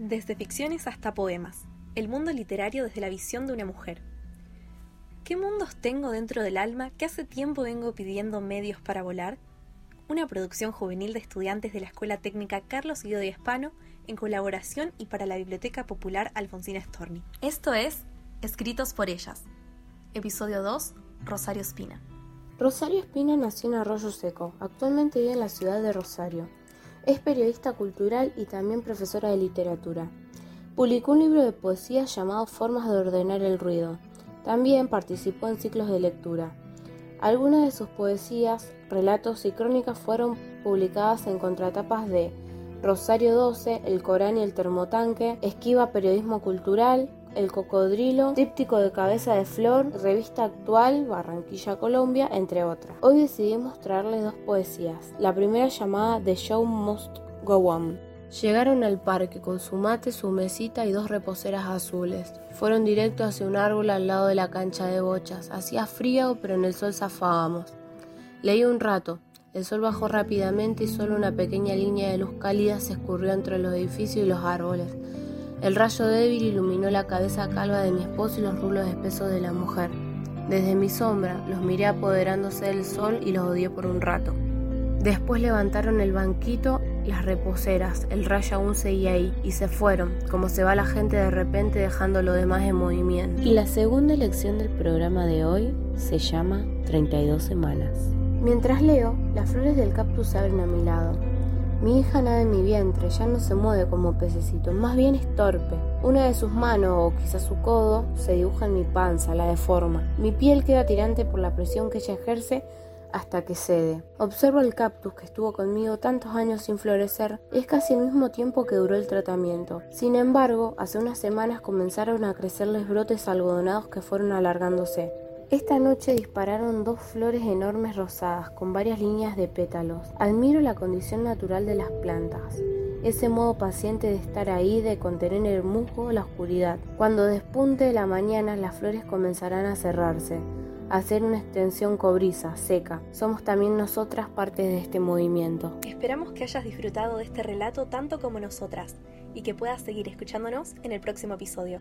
Desde ficciones hasta poemas, el mundo literario desde la visión de una mujer. ¿Qué mundos tengo dentro del alma que hace tiempo vengo pidiendo medios para volar? Una producción juvenil de estudiantes de la Escuela Técnica Carlos Guido de Hispano en colaboración y para la Biblioteca Popular Alfonsina Storni. Esto es Escritos por ellas. Episodio 2, Rosario Espina. Rosario Espina nació en Arroyo Seco. Actualmente vive en la ciudad de Rosario. Es periodista cultural y también profesora de literatura. Publicó un libro de poesía llamado Formas de ordenar el ruido. También participó en ciclos de lectura. Algunas de sus poesías, relatos y crónicas fueron publicadas en contratapas de Rosario 12, El Corán y el Termotanque, Esquiva Periodismo Cultural, el Cocodrilo, Tríptico de Cabeza de Flor, Revista Actual, Barranquilla, Colombia, entre otras. Hoy decidimos traerles dos poesías. La primera llamada The Show Must Go On. Llegaron al parque con su mate, su mesita y dos reposeras azules. Fueron directo hacia un árbol al lado de la cancha de bochas. Hacía frío, pero en el sol zafábamos. Leí un rato. El sol bajó rápidamente y solo una pequeña línea de luz cálida se escurrió entre los edificios y los árboles. El rayo débil iluminó la cabeza calva de mi esposo y los rulos espesos de la mujer. Desde mi sombra los miré apoderándose del sol y los odié por un rato. Después levantaron el banquito, las reposeras, el rayo aún seguía ahí, y se fueron, como se va la gente de repente dejando lo demás en movimiento. Y la segunda lección del programa de hoy se llama 32 semanas. Mientras leo, las flores del cactus se abren a mi lado. Mi hija nada en mi vientre, ya no se mueve como pececito, más bien es torpe. Una de sus manos, o quizás su codo, se dibuja en mi panza, la deforma. Mi piel queda tirante por la presión que ella ejerce hasta que cede. Observo el cactus que estuvo conmigo tantos años sin florecer y es casi el mismo tiempo que duró el tratamiento. Sin embargo, hace unas semanas comenzaron a crecerles brotes algodonados que fueron alargándose. Esta noche dispararon dos flores enormes rosadas con varias líneas de pétalos. Admiro la condición natural de las plantas. Ese modo paciente de estar ahí, de contener el musgo, la oscuridad. Cuando despunte la mañana, las flores comenzarán a cerrarse, a hacer una extensión cobriza, seca. Somos también nosotras parte de este movimiento. Esperamos que hayas disfrutado de este relato tanto como nosotras y que puedas seguir escuchándonos en el próximo episodio.